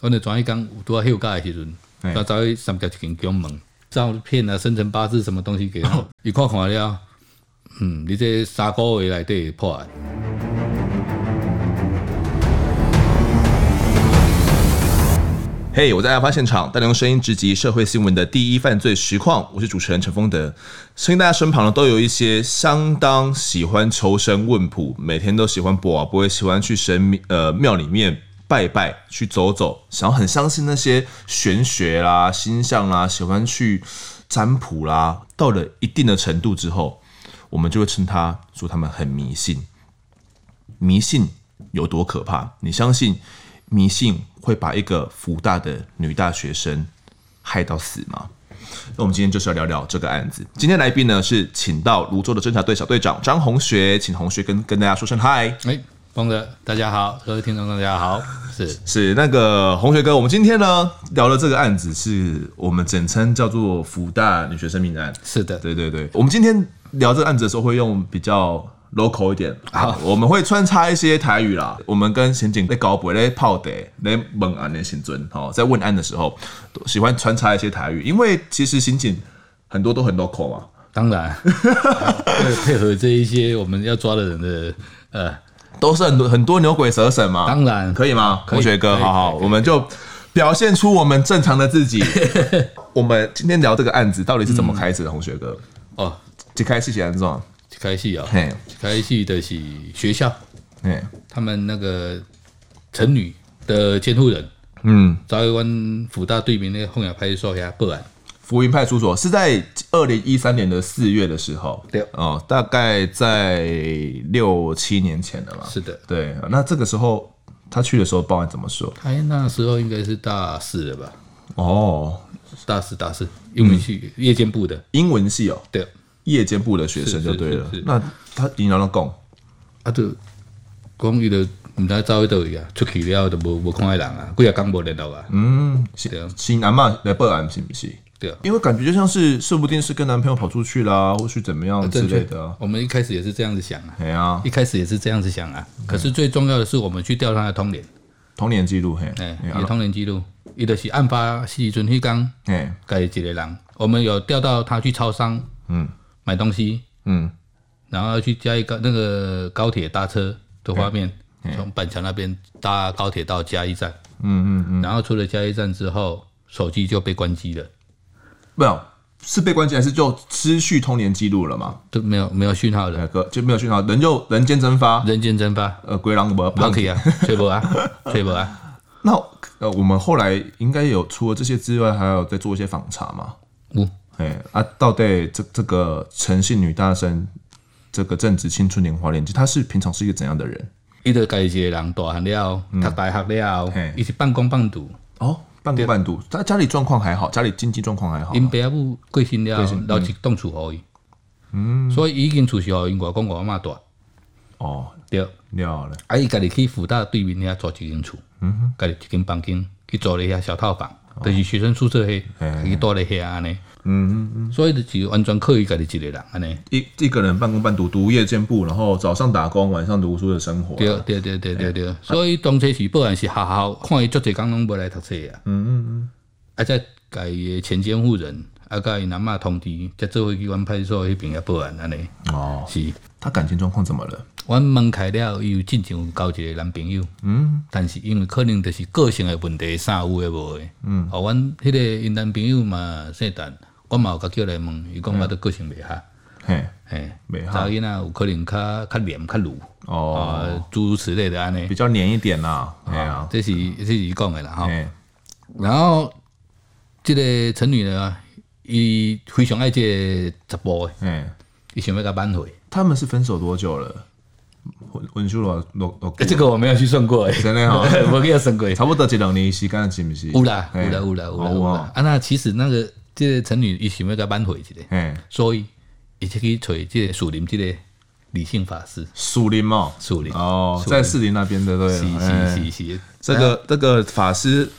我那转一讲拄啊休假的时阵，他走去三条一间宫门，照片啊、生辰八字什么东西给他，一看看了，嗯，你这三个月来对破案。嘿，hey, 我在案发现场，带您用声音直击社会新闻的第一犯罪实况。我是主持人陈丰德，相信大家身旁呢都有一些相当喜欢求神问卜，每天都喜欢卜啊，不会喜欢去神呃庙里面拜拜，去走走，想要很相信那些玄学啦、星象啦，喜欢去占卜啦。到了一定的程度之后，我们就会称他说他们很迷信。迷信有多可怕？你相信迷信会把一个福大的女大学生害到死吗？那我们今天就是要聊聊这个案子。今天来宾呢是请到泸州的侦查队小队长张红学，请红学跟跟大家说声嗨。哎，丰德，大家好，各位听众大家好。是 是那个红学哥，我们今天呢聊的这个案子是我们简称叫做福大女学生命案。是的，对对对。我们今天聊这个案子的时候会用比较。local 一点啊，好我们会穿插一些台语啦。我们跟刑警在搞不在泡的在问案的刑尊哦，在问案的时候喜欢穿插一些台语，因为其实刑警很多都很 local 嘛。当然，会配合这一些我们要抓的人的呃，都是很多很多牛鬼蛇神嘛。当然可以吗？同学哥，好好，我们就表现出我们正常的自己。我们今天聊这个案子到底是怎么开始的？同学哥哦，一开始是安怎？开戏啊，开始的是学校，嘿他们那个陈女的监护人，嗯，找一关辅大对面那个凤雅派出所给他报案。福音派出所是在二零一三年的四月的时候，对哦，大概在六七年前了嘛。是的，对。那这个时候他去的时候报案怎么说？他那时候应该是大四了吧？哦，大四大四，英文系夜间部的英文系哦，对。夜间部的学生就对了，那他你哪能讲？啊，就讲伊就唔知走去倒位啊，出去了就无无看到人啊，几啊天无联络啊。嗯，是的，新阿嬷来报案是不是？对啊，因为感觉就像是说不定是跟男朋友跑出去啦，或是怎么样之类的。我们一开始也是这样子想啊，对啊，一开始也是这样子想啊。可是最重要的是，我们去调他的通联，通联记录，嘿，有通联记录，伊就是案发时阵迄天，哎，该一个人，我们有调到他去超商，嗯，买东西。嗯，然后要去嘉义高那个高铁搭车的画面，从板桥那边搭高铁到嘉义站。嗯嗯嗯。然后出了嘉义站之后，手机就被关机了。没有，是被关机还是就失去通联记录了吗？都没有没有讯号了，就没有讯号，人就人间蒸发，人间蒸发。呃，鬼狼不 不可以啊，吹波啊，吹波啊。那呃，我们后来应该有除了这些之外，还有在做一些访查吗？嗯。哎啊，到底这这个诚信女大生，这个正值青春年华年纪，她是平常是一个怎样的人？伊个家己一个人大汉了，读大学了，伊是半工半读。哦，半工半读，他家里状况还好，家里经济状况还好。因爸母过身了，留一栋厝给伊。嗯，所以已经厝是互因外公外妈住。哦，对，了了。啊，伊家己去辅大对面遐租一间厝，嗯哼，家己一间房间去租了一下小套房，就是学生宿舍遐，去住咧遐安尼。嗯嗯嗯，所以就是完全可以家己一个人安尼，一一个人半工半读，读夜间部，然后早上打工，晚上读书的生活。对对对对对对，所以当初是报案是学校看伊足侪工拢无来读册啊。嗯嗯嗯，啊再家的前监护人，啊甲伊阿嬷通知，再做回去阮派出所迄边也报案安尼。哦，是。他感情状况怎么了？阮门开了，伊有进前有交一个男朋友。嗯，但是因为可能就是个性的问题，啥有诶无诶。嗯，哦，阮迄个因男朋友嘛姓陈。我嘛有甲叫来问，伊讲我的个性袂合，嘿，嘿。查囡仔有可能较较黏较鲁，哦，诸如此类的安尼，比较黏一点啦，哎呀，这是这是伊讲的啦，哈。然后，这个陈女呢，伊非常爱这个查甫的，嗯，伊想要甲挽回。他们是分手多久了？分分手了，多多。这个我没有去算过，诶，真的哈，我没有算过，差不多一两年时间，是不是？有啦，有啦，有啦，有啦。啊，那其实那个。这个陈女伊想要甲挽回一下，嗯，所以伊就去找这个树林这个理性法师。树林嘛，树林。哦，在士林那边的对，是是是是。这个这个法师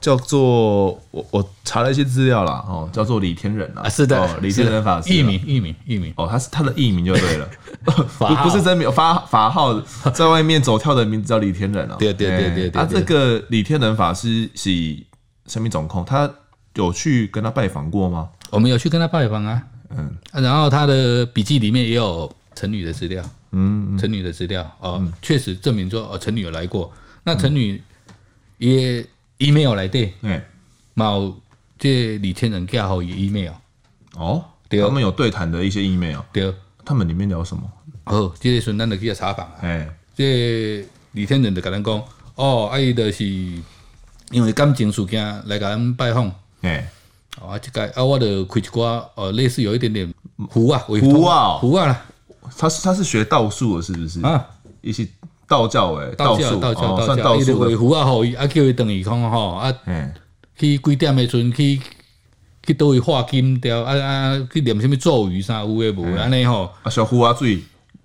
叫做我我查了一些资料啦，哦，叫做李天仁啊，是的，李天仁法师，艺名艺名艺名，哦，他是他的艺名就对了，不不是真名，法法号在外面走跳的名字叫李天仁啊，对对对对对，啊，这个李天仁法师是生命总控，他有去跟他拜访过吗？我们有去跟他拜访啊，嗯，然后他的笔记里面也有陈女的资料，嗯，陈女的资料哦，确实证明说哦，陈女有来过，那陈女也。email 来对，哎，冇这李天仁加好也 email 哦，对，他们有对谈的一些 email，对，他们里面聊什么？哦，这个时阵咱就去查访啊，哎，这李天仁就跟咱讲，哦，阿姨就是因为感情事件来跟咱拜访，哎，啊，这个啊，我就开一挂，呃，类似有一点点符啊，符啊，符啊啦，他是他是学道术的，是不是啊？一些。道教诶，道教道教道教，伊就维护啊，吼，啊叫伊等于讲吼，啊，去几点诶阵去去倒位化金雕，啊啊去念什么咒语啥有诶无？安尼吼，啊小壶啊水，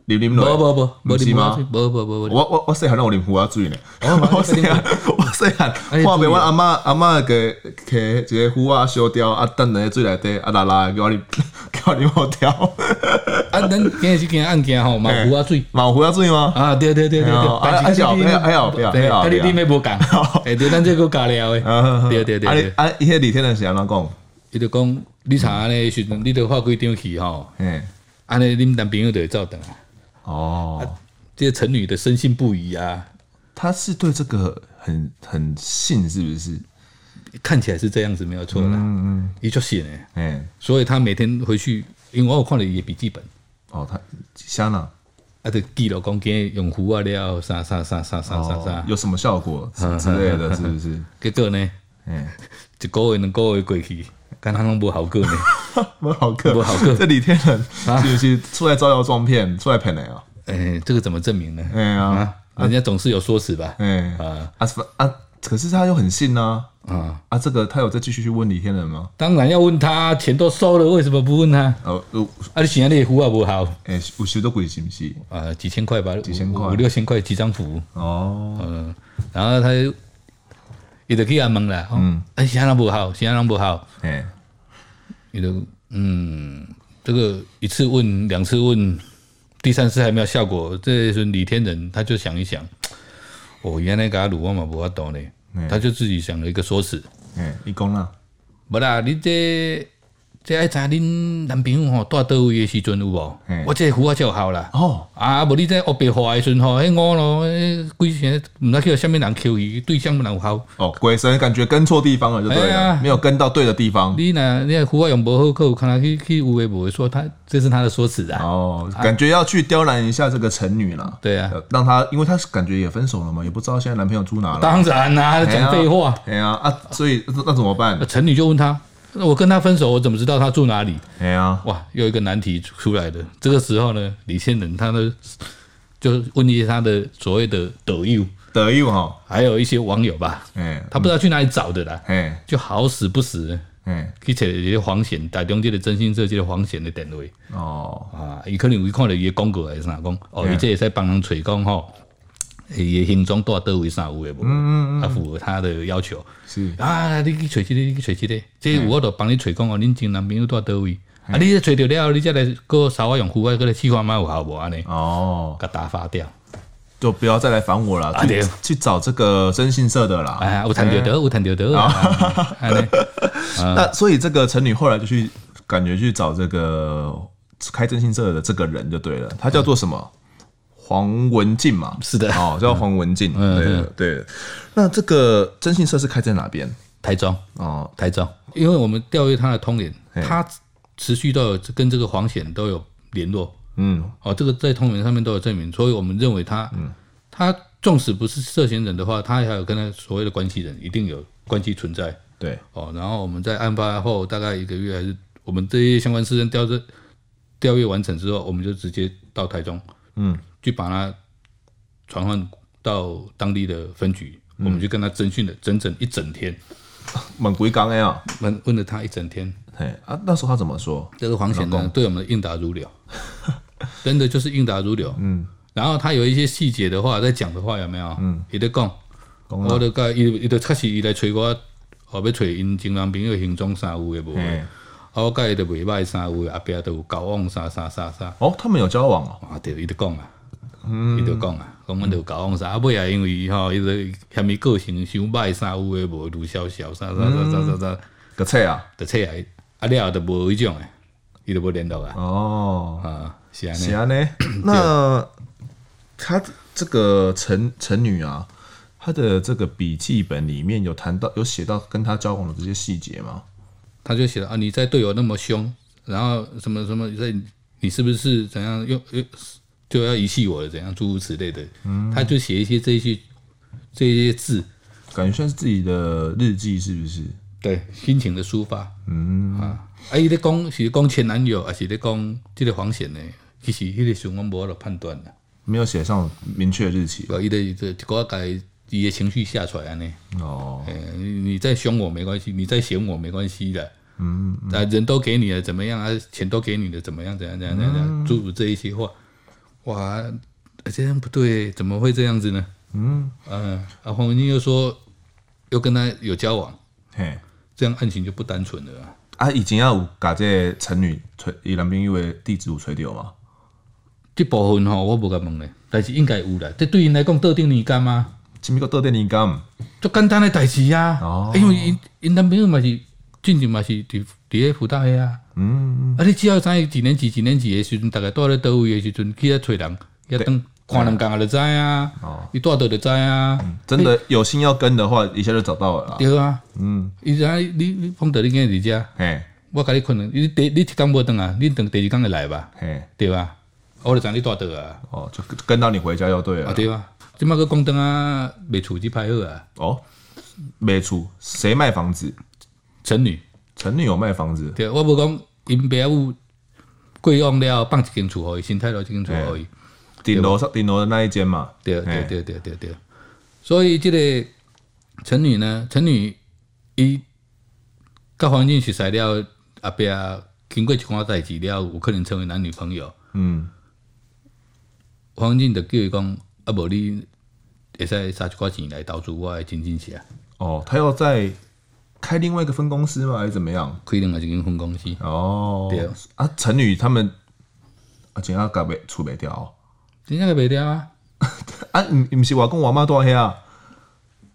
啉啉落，无无无，无是吗？无无无无，我我我细汉有啉壶仔水呢，我细汉我细汉，看袂我 阿嬷阿嬷个摕一个壶仔烧掉，啊等在水内底，啊啦啦叫我啉 叫我啉好调。啊，咱今日是件案件吼，毛壶仔水，毛壶仔水吗？啊，对对对对对，还是还有还有还有，对，啊，你你没无讲，哎，对，咱这个加料诶，对对对，啊啊，伊迄李天仁是安怎讲？伊就讲，你查安尼时阵，你着发几张去吼，嗯，安尼恁男朋友就会走等啊。哦，这些陈女的深信不疑啊，他是对这个很很信，是不是？看起来是这样子，没有错啦。嗯嗯，也就信诶，嗯，所以他每天回去，因为我有看了伊的笔记本。哦，他香呢？啊，就记录讲，今日用户啊了，啥啥啥啥啥啥啥，有什么效果 之类的，是不是？结果呢？嗯，一个月两个月过去，敢他弄不好个呢？不好个，不好个。这李天仁是不是出来招摇撞骗，出来骗人啊？哎，这个怎么证明呢？哎呀，人家总是有说辞吧？哎啊啊啊！可是他又很信呢。啊啊！这个他有再继续去问李天仁吗？当然要问他，钱都收了，为什么不问他？哦，啊，你现在那符啊不好，哎，有收多贵是不是？啊，几千块吧，几千块，五六千块几张符。哦，嗯，然后他又伊就去阿问啦，嗯，哎，啥人不好，啥人不好，哎，伊就嗯，这个一次问，两次问，第三次还没有效果，这是李天仁他就想一想，哦，原来甲鲁我嘛无法度呢。他就自己想了一个说辞，哎，你讲啦，无啦，你这。这爱知恁男朋友吼住倒位的时阵有无？我这壶仔就好啦。哦，啊，无你这黑白花的时阵吼，迄我咯，鬼神毋知去啥物人扣伊，对象不能有效。哦，鬼神感觉跟错地方了，就对了，没有跟到对的地方。你呢你壶仔用无好，可看他去去有诶无？说他这是他的说辞啊。哦，感觉要去刁难一下这个陈女了。对啊，让他，因为他感觉也分手了嘛，也不知道现在男朋友住哪了。当然啦，讲废话。哎呀啊，所以那怎么办？陈女就问他。那我跟他分手，我怎么知道他住哪里？哎呀，哇，又一个难题出来了。这个时候呢，李天仁他呢就问一些他的所谓的德友，德友哈，还有一些网友吧，嗯，他不知道去哪里找的啦，哎，就好死不死，哎，去找一些黄显，台中这的真心社这个黄显的单位，哦，啊，伊可能有看到伊的广告还是哪讲，哦，伊这也在帮人吹讲吼。伊的形状多多位啥有诶无？嗯嗯啊，符合他的要求。是啊，你去找一个，你去找一个，这有我都帮你找讲哦。恁前男朋友多多位，啊，你找到了，你再来个稍微用户外个来试看嘛有效无安尼？哦，给打发掉，就不要再来烦我了。去去找这个征信社的啦。哎，有谈到的，有谈到的。那所以这个陈女后来就去感觉去找这个开征信社的这个人就对了，他叫做什么？黄文静嘛，是的，哦，叫黄文进，对对。那这个征信社是开在哪边？台中。哦，台中。因为我们调阅他的通联，他持续都有跟这个黄显都有联络，嗯，哦，这个在通联上面都有证明，所以我们认为他，嗯，他纵使不是涉嫌人的话，他还有跟他所谓的关系人一定有关系存在，对，哦，然后我们在案发后大概一个月，还是我们这些相关事件调这调阅完成之后，我们就直接到台中，嗯。去把他传唤到当地的分局，嗯、我们就跟他侦讯了整整一整天。问几工呀？问问了他一整天。嘿啊，那时候他怎么说？这个黄显呢，对我们应答如流，真的就是应答如流。嗯，然后他有一些细节的话，在讲的话有没有？嗯，也得讲，我的个，伊伊都确实伊来催我后，要找因前男朋友行踪啥有诶无？我甲伊都袂歹啥有，后壁都有交往啥啥啥啥。哦，他们有交往哦。啊，对，伊就讲啊，伊就讲啊，讲阮都有交往啥，啊尾啊因为吼，伊就嫌伊个性伤歹啥有诶无，卢小小啥啥啥啥啥啥，个册啊，个册啊，啊了后就无迄种诶，伊就无联络啊。哦，啊，是安尼。是安尼。那他这个陈陈女啊。他的这个笔记本里面有谈到，有写到跟他交往的这些细节吗？他就写了啊，你在对我那么凶，然后什么什么在，你是不是怎样又又就要遗弃我了？怎样诸如此类的？嗯，他就写一些这些这些字，感觉像是自己的日记，是不是？对，心情的抒发。嗯啊，啊，伊咧讲是讲前男友，还是咧讲这个黄显呢？其实那个时候我无法判断的，没有写上明确日期。伊的这个改。你的情绪下出来呢？哦，你你再凶我没关系，你再嫌我没关系的。嗯，啊，人都给你了，怎么样啊？钱都给你了，怎么样？怎样？怎样？怎样？诸如这一些话，哇，这样不对，怎么会这样子呢？嗯，嗯，啊，黄文静又说又跟他有交往，嘿，这样案情就不单纯了啊。啊，以前要有把这陈女吹，伊男朋友的地址有吹掉吗？这部分吼，我无甲问嘞，但是应该有啦。这对因来讲，特定年干吗？什么叫倒垫年金？就简单的代志啊！哦，因为因因男朋友嘛是，进前嘛是伫伫个辅大个啊。嗯，啊，你只要知伊几年级几年级的时阵，大概住咧倒位的时阵，去遐找人，要等看两工就知啊。哦，伊住倒就知啊。真的有心要跟的话，一下就找到了。对啊。嗯，伊知你你碰到你今日伫遮，嘿，我甲你可能你第你一工无等啊，你等第二工会来吧？嘿，对吧？我就知你住倒啊。哦，就跟到你回家就对了。啊，对啊。这么个光灯啊，卖厝就歹好啊！哦，卖厝谁卖房子？陈女，陈女有卖房子。对，我无讲因爸母贵用了，放一间厝可以，新泰楼一间厝可以。顶楼上顶楼的那一间嘛。对对对对对对。所以这个陈女呢，陈女伊甲黄进熟识了，后壁经过一寡代志了，有可能成为男女朋友。嗯。黄进就叫伊讲。啊，无你会使杀一寡钱来投资我的经济下。哦，他要再开另外一个分公司吗？还是怎么样？开另外一间分公司。哦，对啊，陈女他们啊，真要搞袂出袂掉，真正个袂掉啊！啊，毋毋是话讲我妈多遐啊，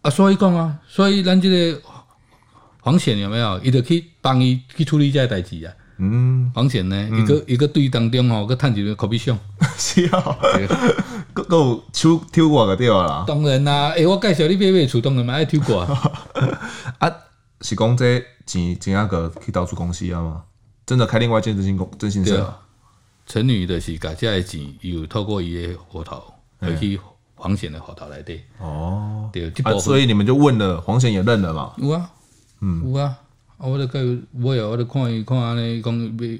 啊所以讲啊，所以咱这个黄显有没有？伊就去帮伊去处理这代志啊。嗯，黄显呢，一个一个队当中吼，个趁一个可比上，是啊，个个 有抽抽过个对啦。当然啦，诶，我介绍你买买厝，当然嘛爱抽过啊。是讲这钱钱阿个去投资公司啊嘛？真的开另外一间征信公征信社。陈女的是甲这个钱有透过伊个户头，而去黄显的户头来的。哦，对，啊，所以你们就问了，黄显也认了嘛？有啊，嗯，有啊。我咧个我有我咧看伊看安尼讲买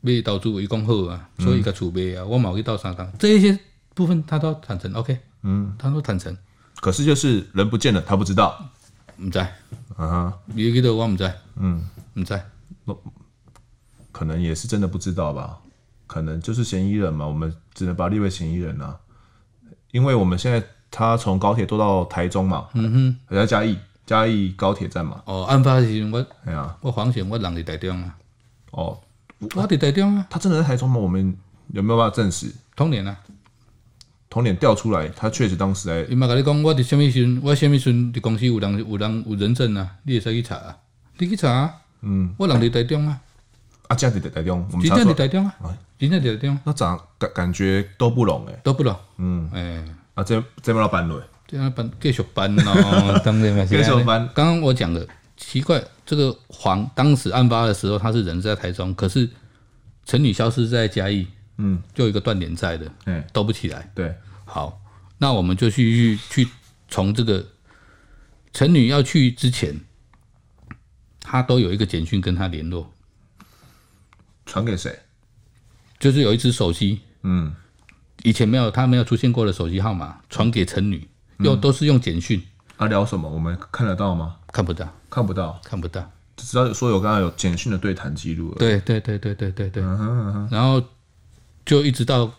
买投资，伊讲好啊，所以甲厝买啊，我嘛有去斗相共，这一些部分他都坦诚，OK，嗯，他都坦诚。可是就是人不见了，他不知道，唔知，啊，你记得我唔知，嗯，唔知，可能也是真的不知道吧？可能就是嫌疑人嘛，我们只能把他列为嫌疑人啊，因为我们现在他从高铁坐到台中嘛，嗯哼，还在嘉义。嘉义高铁站嘛。哦，案发时阵我，哎呀，我黄显我人伫台中啊。哦，我伫台中啊。他真的在台中吗？我们有没有办法证实？同年啊，同年调出来，他确实当时在。伊嘛甲你讲，我伫什么时，我什么时伫公司有人有人有人证啊？你会使去查啊？你去查啊？嗯，我人伫台中啊。啊，这样伫台中，真正伫台中啊？真正伫台中。那咋感感觉都不拢诶？都不拢。嗯，诶，啊，这这么老板嘞？这样办继续办哦，当然嘛。继续办。刚刚我讲的奇怪，这个黄当时案发的时候，他是人在台中，可是陈女消失在嘉义，嗯，就有一个断点在的，嗯，兜不起来。对，好，那我们就去去从这个陈女要去之前，他都有一个简讯跟他联络，传给谁？就是有一只手机，嗯，以前没有他没有出现过的手机号码，传给陈女。又都是用简讯，啊，聊什么？我们看得到吗？看不到，看不到，看不到。只知道说有刚刚有简讯的对谈记录。对对对对对对对。然后就一直到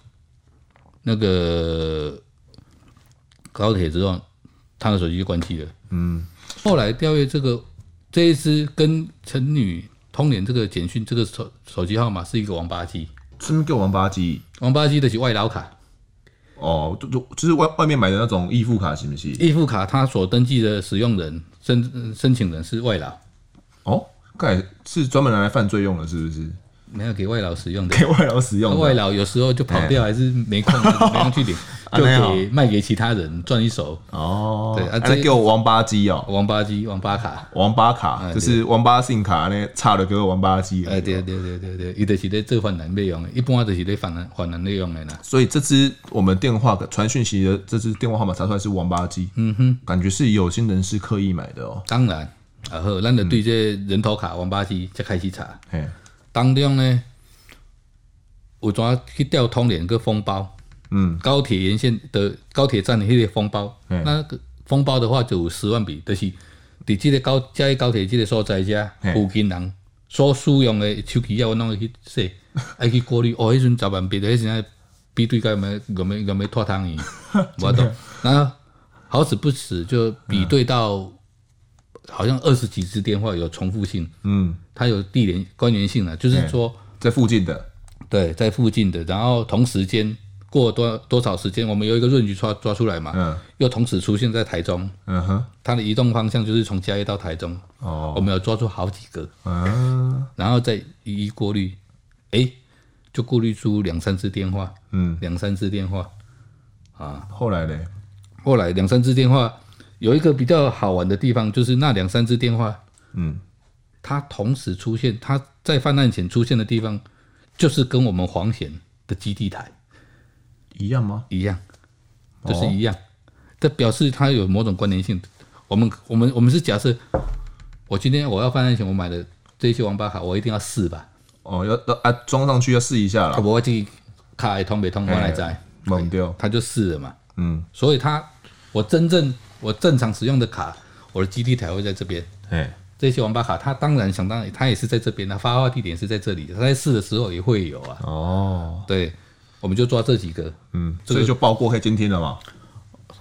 那个高铁之后，他的手机就关机了。嗯。后来调阅这个这一支跟陈女通联这个简讯，这个手手机号码是一个王八机。什么叫王八机？王八机的是外劳卡。哦，就就就是外外面买的那种易付卡，是不是？易付卡，它所登记的使用人申申请人是外劳。哦，看来是专门拿来犯罪用的，是不是？没有给外劳使用的，给外劳使用的。外劳有时候就跑掉，还是没空，没空去领，就给卖给其他人赚一手。哦，对啊，这给我王八机哦，王八机，王八卡，王八卡，就是王八信卡呢，差的给我王八机。哎，对对对对对，伊就是在做犯人内容的，一般就是在犯人犯人内容的啦。所以这支我们电话传讯息的这支电话号码查出来是王八机，嗯哼，感觉是有心人士刻意买的哦。当然，然后咱就对这人头卡王八机才开始查，当中呢。我主要去调通联个封包，嗯，高铁沿线的高铁站的那个封包，嗯、那个封包的话就有十万笔，就是在这个高嘉义高铁这个所在遮附近人所使用的手机啊，我拢会去说，爱去过滤。哦，迄阵十万笔的，迄阵比对个没有没有没拖汤伊，我懂。那好死不死就比对到，好像二十几支电话有重复性，嗯，它有地连关联性的，就是说在附近的。对，在附近的，然后同时间过多多少时间，我们有一个论据抓抓出来嘛，嗯，又同时出现在台中，嗯哼，它的移动方向就是从嘉义到台中，哦，我们有抓住好几个，嗯，然后再一一过滤，哎，就过滤出两三支电话，嗯，两三支电话，啊，后来呢？后来两三支电话有一个比较好玩的地方，就是那两三支电话，嗯，它同时出现，它在犯案前出现的地方。就是跟我们黄贤的基地台一样吗？一样，就是一样。这表示它有某种关联性。我们我们我们是假设，我今天我要犯案前我买的这些王八卡，我一定要试吧？哦，要要啊，装上去要试一下了。我会去卡通没通过来在懵掉，他就试了嘛。嗯，所以他我真正我正常使用的卡，我的基地台会在这边。哎。这些网吧卡，他当然想当然，他也是在这边，他发话地点是在这里，他在试的时候也会有啊。哦，对，我们就抓这几个，嗯，所以就报过可以监听了嘛。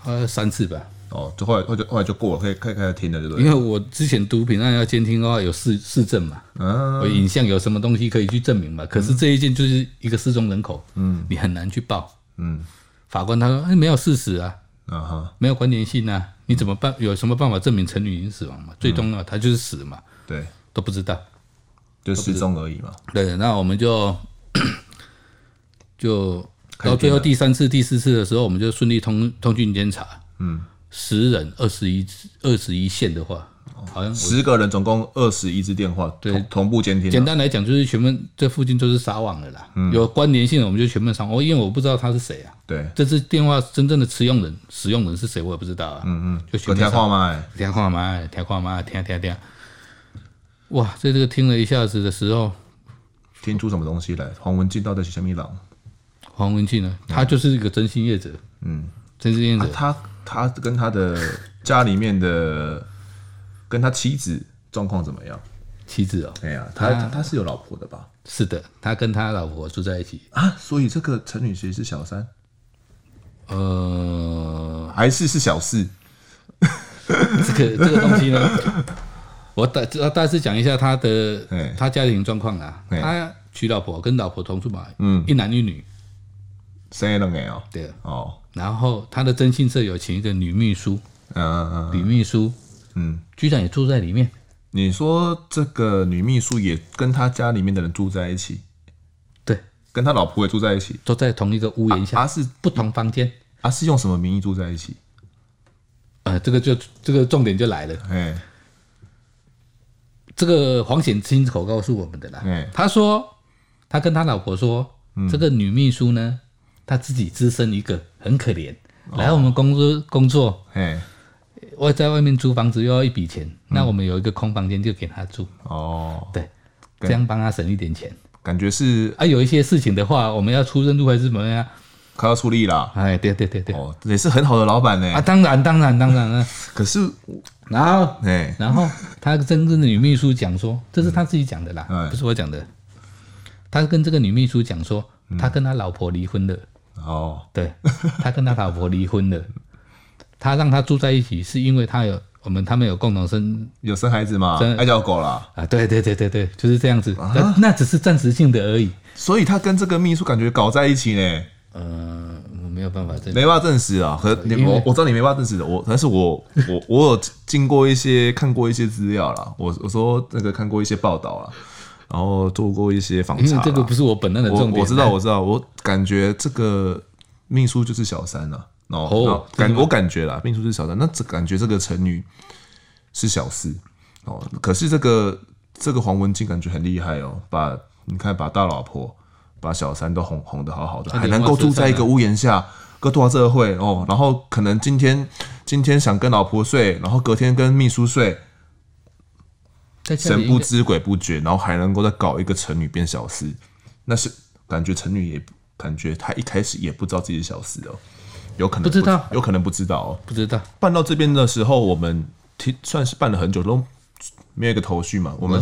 呃，三次吧。哦，就后来后就后来就过了，可以可以开始听了，对不对？因为我之前毒品案要监听的话，有市市政嘛，嗯，有影像有什么东西可以去证明嘛。可是这一件就是一个失踪人口，嗯，你很难去报，嗯，法官他说，哎，没有事实啊，啊哈，没有关联性啊。你怎么办？有什么办法证明陈女已经死亡嘛？最终呢，她就是死了嘛？对，都不知道，就失踪而已嘛。对，那我们就就到最后第三次、第四次的时候，我们就顺利通通讯监察。嗯，十人二十一二十一线的话。好像十个人，总共二十一支电话，对，同步监听。简单来讲，就是全部这附近都是撒网的啦。嗯，有关联性的，我们就全部上。哦因为我不知道他是谁啊。对，这支电话真正的持用人、使用人是谁，我也不知道啊。嗯嗯，就全听话嘛，听话嘛，听话嘛，听听听。哇，在这个听了一下子的时候，听出什么东西来？黄文静到底是什么人？黄文静呢？他就是一个真心业者。嗯，真心业者。他他跟他的家里面的。跟他妻子状况怎么样？妻子哦，哎呀，他他，他是有老婆的吧？是的，他跟他老婆住在一起啊。所以这个陈女士是小三，呃，还是是小四？这个这个东西呢，我大大致讲一下他的他家庭状况啊。他娶老婆，跟老婆同住嘛，嗯，一男一女，生了没有？对哦。然后他的征信社有请一个女秘书，嗯嗯嗯，女秘书。嗯，局长也住在里面。你说这个女秘书也跟他家里面的人住在一起？对，跟他老婆也住在一起，都在同一个屋檐下。他、啊、是不同房间。他、啊、是用什么名义住在一起？呃，这个就这个重点就来了。哎，这个黄显亲口告诉我们的啦。哎，他说他跟他老婆说，嗯、这个女秘书呢，她自己只身一个，很可怜，哦、来我们公司工作。哎。我在外面租房子又要一笔钱，嗯、那我们有一个空房间就给他住哦，对，这样帮他省一点钱。感觉是啊，有一些事情的话，我们要出任务还是怎么样？他要出力啦。哎，对对对对，哦，也是很好的老板呢。啊，当然当然当然了。可是，然后哎，然后他跟这个女秘书讲说，这是他自己讲的啦，嗯、不是我讲的。他跟这个女秘书讲说，他跟他老婆离婚了。哦，对，他跟他老婆离婚了。他让他住在一起，是因为他有我们他们有共同生有生孩子吗？爱叫狗啦。啊，对对对对对，就是这样子。那、啊、那只是暂时性的而已。所以他跟这个秘书感觉搞在一起呢。嗯，我没有办法证，没办法证实啊。和你我我知道你没办法证实的，我但是我我我有经过一些看过一些资料啦。我我说那个看过一些报道啦，然后做过一些访查。这个不是我本案的重点我。我知道我知道，我感觉这个秘书就是小三了。哦，感我感觉啦，秘书是小三，那这感觉这个成女是小四哦。可是这个这个黄文静感觉很厉害哦，把你看把大老婆、把小三都哄哄的好好的，还能够住在一个屋檐下，各多少社会哦。然后可能今天今天想跟老婆睡，然后隔天跟秘书睡，神不知鬼不觉，然后还能够再搞一个成女变小四，那是感觉成女也感觉她一开始也不知道自己是小四哦。有可能不，不知道，有可能不知道哦。不知道办到这边的时候，我们听算是办了很久，都没有一个头绪嘛。我们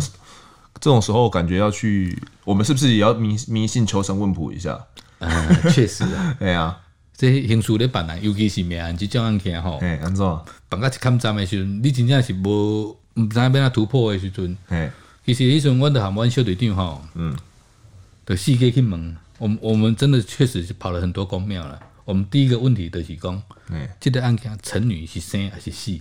这种时候感觉要去，我们是不是也要迷迷信求神问卜一下？嗯，确实啊。哎呀，这刑事咧办啊，尤其是命案这种案件吼。哎，安怎？办到一坎站的时阵，你真正是无唔知要怎突破的时阵。哎，其实迄阵我着喊阮小队长吼，嗯，就四界去问，我们我们真的确实是跑了很多公庙了。我们第一个问题就是讲，哎，这个案件陈女是生还是死？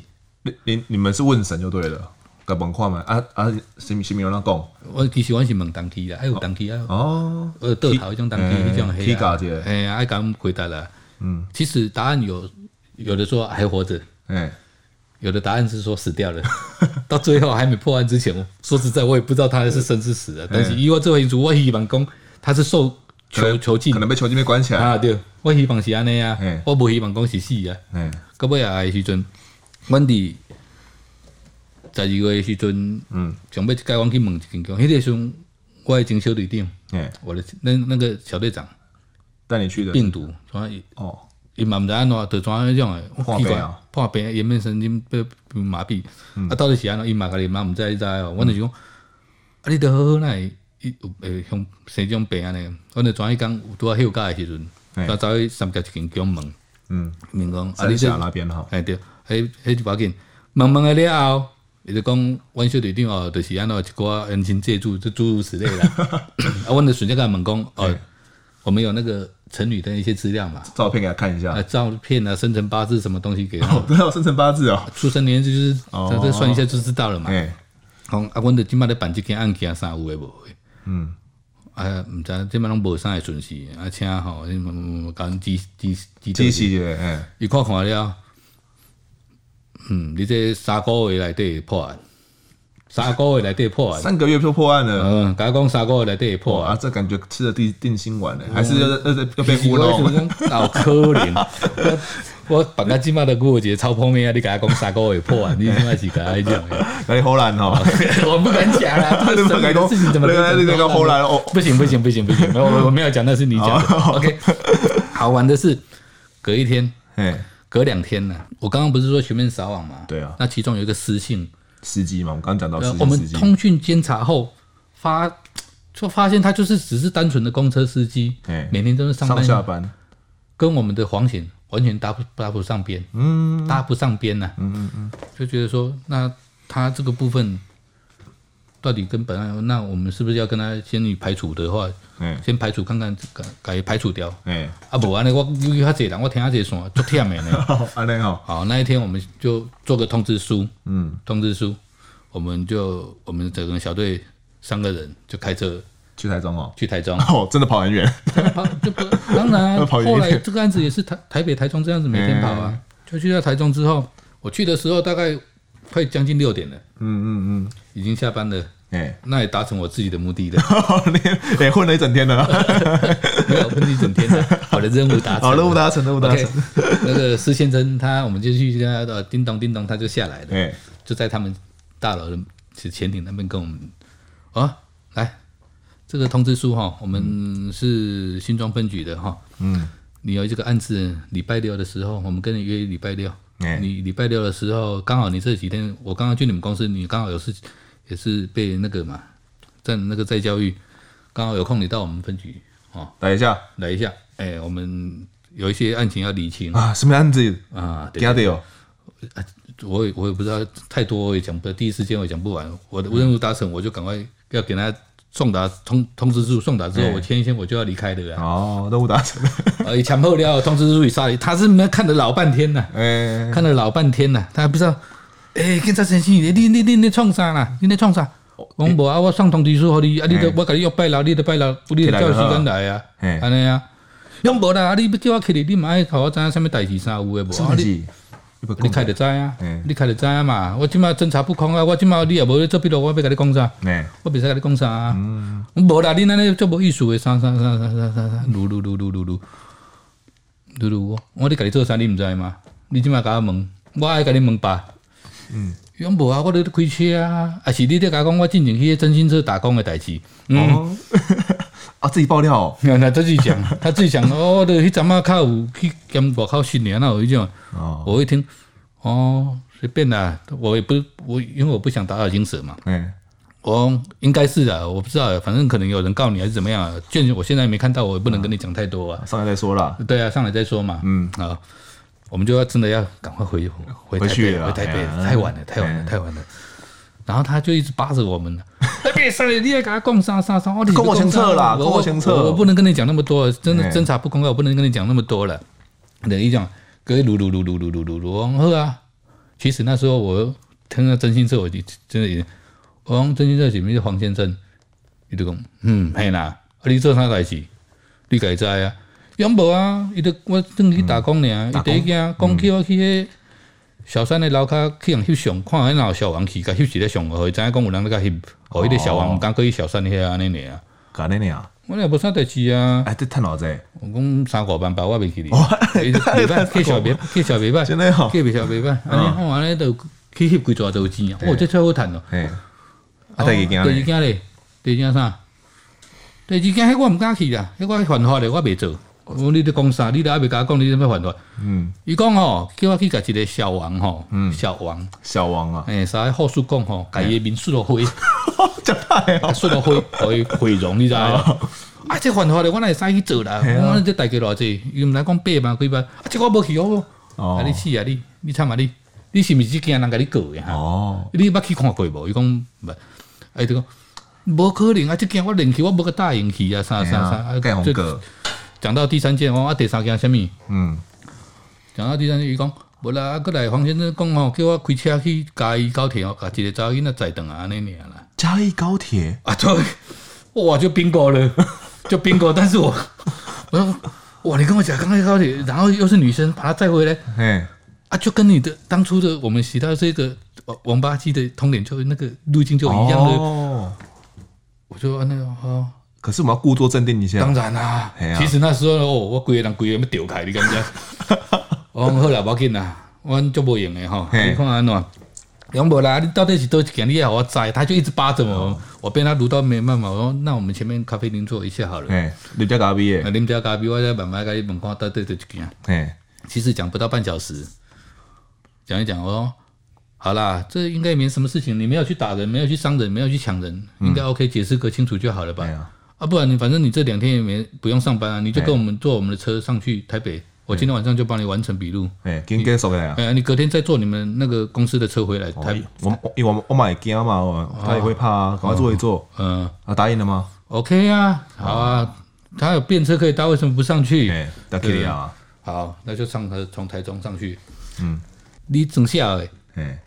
你你你们是问神就对了，该问看嘛？啊啊，什么什么有人讲？我其实我是问当期的，还有当期啊。哦，呃，倒头一种当期，一种黑啊。哎，爱敢回答了。嗯，其实答案有有的说还活着，哎，有的答案是说死掉了。到最后还没破案之前，说实在，我也不知道他是生是死的。但是以我这回主，我希望讲他是受囚囚禁，可能被囚禁被关起来啊。对。我希望是安尼啊，我无希望讲是死啊。到尾啊的时阵，阮伫十二月的时阵，嗯，想要带阮去问一间宫。迄个时阵，我的前小队长，我的那那个小队长带你去的病毒，哦，伊嘛毋知安怎，得怎迄种诶，奇怪，破病，颜面神经被麻痹，啊，到底是安怎？伊嘛甲你嘛毋知，知哦。阮就讲，啊，你得好好来，伊有诶像生这种病安尼，阮就转去讲，拄啊休假诶时阵。他走去三甲一间宫问，嗯，问讲啊，你这那边吼？哎对，迄迄就要紧，问问了了后，伊就讲，阮小队长哦，就是安怎一寡人情借助，就诸如此类啦。啊，阮就顺便甲问讲，哦，我们有那个成语的一些资料嘛？照片给他看一下。照片啊，生辰八字什么东西给他？对啊，生辰八字哦，出生年就是，这这算一下就知道了嘛。好，啊，阮就即摆咧办即件案件，啥有诶无诶？嗯。啊，毋知即摆拢无啥会顺序，啊，请吼，讲机机机机器诶，嗯，伊看看了，嗯，你这三个月内底破案，三个月内底破案，三个月就破案了，嗯，甲讲三个月内底破案，啊，这感觉吃了定定心丸诶，还是要要要被糊弄，好可怜。我本来今麦的古节超破面啊！你甲我讲三个月破案，你今麦是甲我讲诶，你好难哦，我不敢讲啦，这个事情怎么那个好难哦？不行不行不行不行，我我没有讲，那是你讲的。OK，好玩的是隔一天，隔两天呢。我刚刚不是说全面撒网嘛？对啊。那其中有一个私信司机嘛，我刚刚讲到，我们通讯监察后发就发现他就是只是单纯的公车司机，每天都是上班下班，跟我们的黄险。完全搭不搭不上边，嗯，搭不上边呐，嗯嗯嗯，就觉得说，那他这个部分到底跟本案，那我们是不是要跟他先去排除的话，嗯，先排除看看，改改排除掉，嗯，啊不，安尼我由于他这人，我听他这线足忝的呢，安尼好，好，那一天我们就做个通知书，嗯，通知书，我们就我们整个小队三个人就开车。去台中哦，去台中 哦，真的跑很远，跑就不当然。后来这个案子也是台台北、台中这样子每天跑啊。就去到台中之后，我去的时候大概快将近六点了。嗯嗯嗯，已经下班了。哎，那也达成我自己的目的了。你混了一整天了，没有混了一整天了。好的，任务达成，好任务达成，任务达成。那个施先生他，我们就去跟他叮咚叮咚，他就下来了。就在他们大楼的前庭那边跟我们啊来。这个通知书哈，我们是新庄分局的哈。嗯，你有这个案子，礼拜六的时候，我们跟你约礼拜六。你礼拜六的时候，刚好你这几天，我刚刚去你们公司，你刚好有事，也是被那个嘛，在那个在教育，刚好有空，你到我们分局哦，来一下，来一下。哎，我们有一些案情要理清啊，什么案子啊？对对对我也我也不知道太多，我也讲不，第一时间我也讲不完。我的任务达成，我就赶快要给他送达通通知书，送达之后我签一签，我就要离开的。哦，任务达成，呃，强迫了通知书一刷，他是没看了老半天呐，哎，看了老半天呐，他还不知道，哎，警察先生，你你你你创啥啦？你在创啥？我无啊，我送通知书给你，啊，你都我给你约拜六，你都拜六，你得叫时间来啊，安尼啊，用无啦，啊，你不叫我去哩，你嘛爱考我知影什么代志啥有诶无？啊，你。开得知啊？你开得知啊嘛？我即马侦查不空啊！我即马你也无咧做笔录，我要甲你讲啥？我袂使甲你讲啥啊？无啦，你那那做无意思诶，啥啥啥啥啥啥啥，噜噜噜噜噜噜噜噜，我咧甲你做啥？你毋知吗？你即马甲我问，我爱甲你问吧。嗯，用无啊？我咧开车啊，还是你咧甲我讲我进前去征信社打工诶代志？嗯，啊，自己爆料哦，他自己讲，他自己讲，哦，对，迄阵啊，较有去跟外口训练那我一种。哦，我一听，哦，随便啦，我也不，我因为我不想打草惊蛇嘛。嗯，我应该是的，我不知道，反正可能有人告你还是怎么样。卷我现在没看到，我也不能跟你讲太多啊。上来再说啦。对啊，上来再说嘛。嗯，好，我们就要真的要赶快回回台北，回台北，太晚了，太晚了，太晚了。然后他就一直扒着我们，别上来，你也给他讲啥啥啥，跟我前测啦，跟我前测，我不能跟你讲那么多，真的侦查不公开，我不能跟你讲那么多了。等于讲。各位，噜噜噜噜噜噜噜噜，好啊！其实那时候我听到真心社，我就真的，我讲征信社前面是黄先生，伊就讲，嗯，嘿啦，啊你做啥代志？你家知啊？有无啊？伊就我正去打工呢，伊第一件讲起我去迄小山的楼骹去人翕相，看迄哪有小王去，甲翕一个相，互伊知影讲有人在甲翕，互迄个小王毋敢过去小山遐安尼尔啊，干尼尔。我也无啥代志啊！哎，这趁偌济？我讲三五万吧，我未去哩。袂歹，介绍袂，介绍袂歹。真诶吼，介绍袂歹。安尼我安尼都去翕几偌都有钱啊！哦，这超好趁哦。嘿，啊，第二件，第二件咧，第二件啥？第二件迄我毋敢去啦，迄我犯法咧，我袂做。我讲你咧讲啥？你咧还袂甲我讲你咩犯法？嗯，伊讲吼，叫我去甲一个小王吼，嗯，小王，小王啊，诶，啥护士讲吼，家己诶面刷落灰，真歹哦，刷落灰，可以毁容，你知啊？啊，这犯法咧，我哪会使去做啦？我这代价偌济，伊毋知讲八万几万，啊，这我无去哦。啊，你死啊你，你惨啊你，你是毋是惊人甲你告诶哈？哦，你捌去看过无？伊讲毋，哎，这个无可能啊，这件我连去，我无个答应去啊，啥啥啥，啊，这个。讲到第三件，我啊第三件什么？嗯，讲到第三件，伊讲无啦，啊，过来黄先生讲吼，叫我开车去嘉义高铁哦，把一个查某囡仔载转啊，安尼尔啦。嘉义高铁啊，对，哇，就 bingo 了，就 bingo。但是我我说哇，你跟我讲刚刚高铁，然后又是女生，把她载回来，哎，啊，就跟你的当初的我们写到这个王八鸡的通点，就那个路径就一样的。哦，我就那个哦。可是我们要故作镇定一下。当然啦、其实那时候哦，我规个人规个要丢开，你感觉？我讲好啦，无要紧啦，我足无用的吼。你看安怎？杨伯啦，你到底是多几件？你也好我载，他就一直扒着我，哦、我被他撸到没办法。我说那我们前面咖啡厅坐一下好了。你家咖啡耶？你家咖啡，我再慢慢跟你问看，到底这几件。哎，其实讲不到半小时，讲一讲哦。好啦，这应该也没什么事情，你没有去打人，没有去伤人，没有去抢人，嗯、应该 OK，解释个清楚就好了吧？啊，不然你反正你这两天也没不用上班啊，你就跟我们坐我们的车上去台北，我今天晚上就帮你完成笔录。哎，应该收的呀。哎，你隔天再坐你们那个公司的车回来台。我因为我我买惊嘛，他也会怕啊，赶快坐一坐。嗯，啊，答应了吗？OK 啊，好啊，他有便车可以搭，为什么不上去？哎，可以啊。好，那就上台从台中上去。嗯，你整下诶。哎，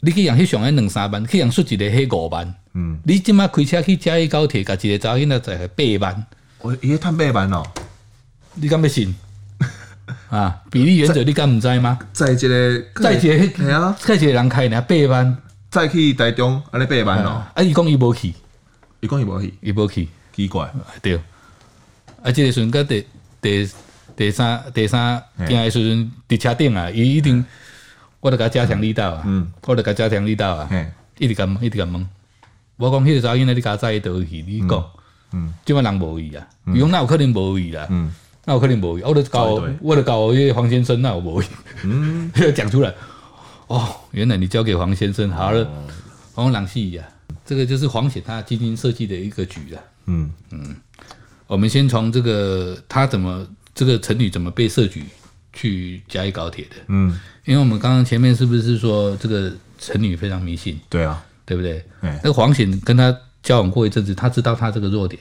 你去让去上海两三万，去让出一个黑五万。嗯，你即马开车去嘉义高铁，甲一个查某囡仔载八万，我伊个赚八万哦，你敢要信？啊，比例原则你敢毋知吗？载一个，载一个，系啊，载一个人开尔八万，再去台中安尼八万哦，啊，伊讲伊无去，伊讲伊无去，伊无去，奇怪，对，啊，即个时阵甲第第第三第三件的时阵伫车顶啊，伊一定，我着甲加强力道啊，嗯，我着甲加强力道啊，一直甲问，一直甲问。我讲迄个查某囡仔，你家在倒去？你讲，嗯，即摆人无去啊？伊讲那有可能无去啦？嗯，那有可能无去？我着搞，我着搞迄个黄先生，那有无去？嗯，讲出来，哦，原来你交给黄先生好了。黄朗戏呀，这个就是黄显他精心设计的一个局了。嗯嗯，我们先从这个他怎么这个成女怎么被设局去加以高铁的。嗯，因为我们刚刚前面是不是说这个陈女非常迷信？对啊，对不对？那个黄显跟他交往过一阵子，他知道他这个弱点。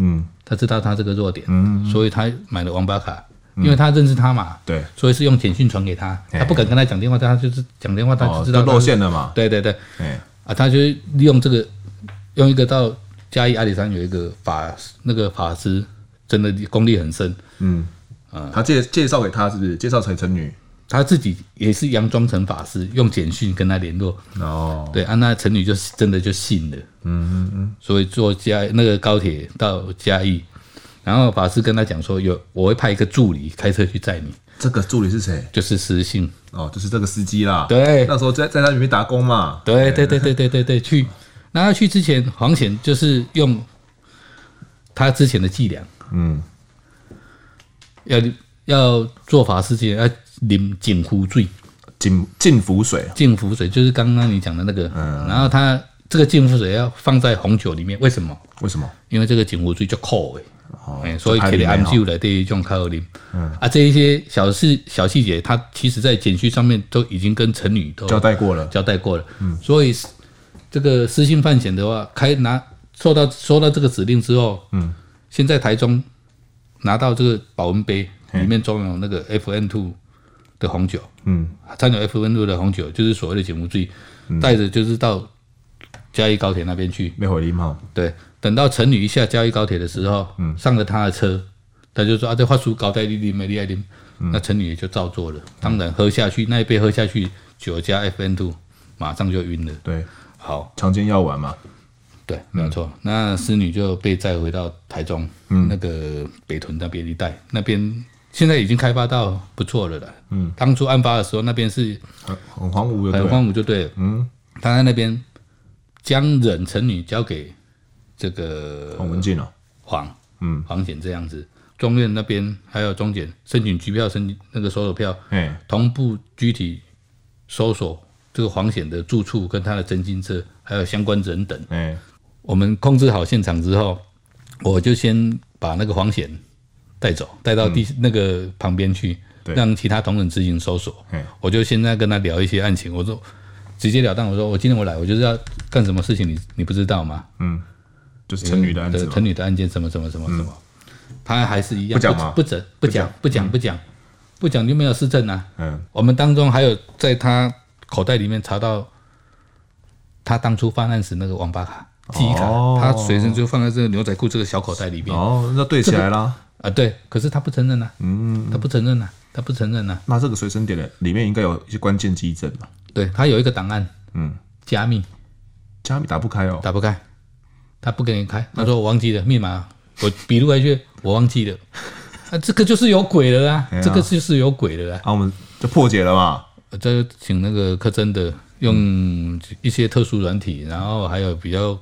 嗯，他知道他这个弱点，嗯，所以他买了王八卡，因为他认识他嘛。对，所以是用简讯传给他，他不敢跟他讲电话，但他就是讲电话，他就知道露馅了嘛。对对对，啊，他就利用这个，用一个到嘉义阿里山有一个法那个法师，真的功力很深。嗯，啊，他介介绍给他是不是？介绍成陈女，他自己也是佯装成法师，用简讯跟他联络。哦，对啊，那陈女就真的就信了。嗯嗯嗯，所以坐嘉那个高铁到嘉义，然后法师跟他讲说，有我会派一个助理开车去载你。这个助理是谁？就是施信哦，就是这个司机啦。对，那时候在在他里面打工嘛。对对对对对对对，去。那他去之前，黄显就是用他之前的伎俩，嗯，要要做法事之前要饮净湖水，净净符水，净符水就是刚刚你讲的那个。嗯。然后他这个净符水要放在红酒里面，为什么？为什么？因为这个净湖水叫苦哎，所以可以按酒来对于这种开喝啉。嗯。啊，这一些小事小细节，他其实在简讯上面都已经跟陈女都交代过了，交代过了。嗯。所以这个私信犯险的话，开拿收到收到这个指令之后，嗯，先在台中拿到这个保温杯，里面装有那个 FN Two 的红酒，嗯，掺有 FN Two 的红酒，就是所谓的警服罪，带着就是到嘉义高铁那边去，没回礼貌。对，等到陈女一下嘉义高铁的时候，嗯，上了他的车，他就说啊，这话术高带丽丽美丽爱琳，那陈女也就照做了。当然喝下去那一杯喝下去，酒加 FN Two，马上就晕了。对。好，强奸药丸嘛？对，没有错。嗯、那师女就被载回到台中，嗯、那个北屯那边一带，那边现在已经开发到不错了啦。嗯，当初案发的时候，那边是很荒芜，很荒芜就对了。嗯，他在那边将忍成女交给这个黄文静了，黄，嗯，黄显这样子。中院那边还有中检申请局票，申请那个搜索票，哎，同步具体搜索。这个黄显的住处跟他的征信社，还有相关人等，欸、我们控制好现场之后，我就先把那个黄显带走，带到地、嗯、那个旁边去，对让其他同仁自行搜索。欸、我就现在跟他聊一些案情，我说直截了当，我说我今天我来，我就是要干什么事情，你你不知道吗？嗯，就是陈女的案子，陈女的案件什么什么什么什么，嗯、他还是一样不讲吗？不讲不讲不讲不讲不讲就没有事证啊。嗯，我们当中还有在他。口袋里面查到他当初犯案时那个网吧卡记忆卡，他随身就放在这个牛仔裤这个小口袋里面。哦，那对起来了啊？对，可是他不承认呐。嗯，他不承认呐，他不承认呐。那这个随身点的里面应该有一些关键机证吧？对，他有一个档案，嗯，加密，加密打不开哦，打不开，他不给你开。他说我忘记了密码，我笔录回去，我忘记了。啊，这个就是有鬼了啊！这个就是有鬼了啊！啊，我们就破解了嘛。再请那个柯真的用一些特殊软体，然后还有比较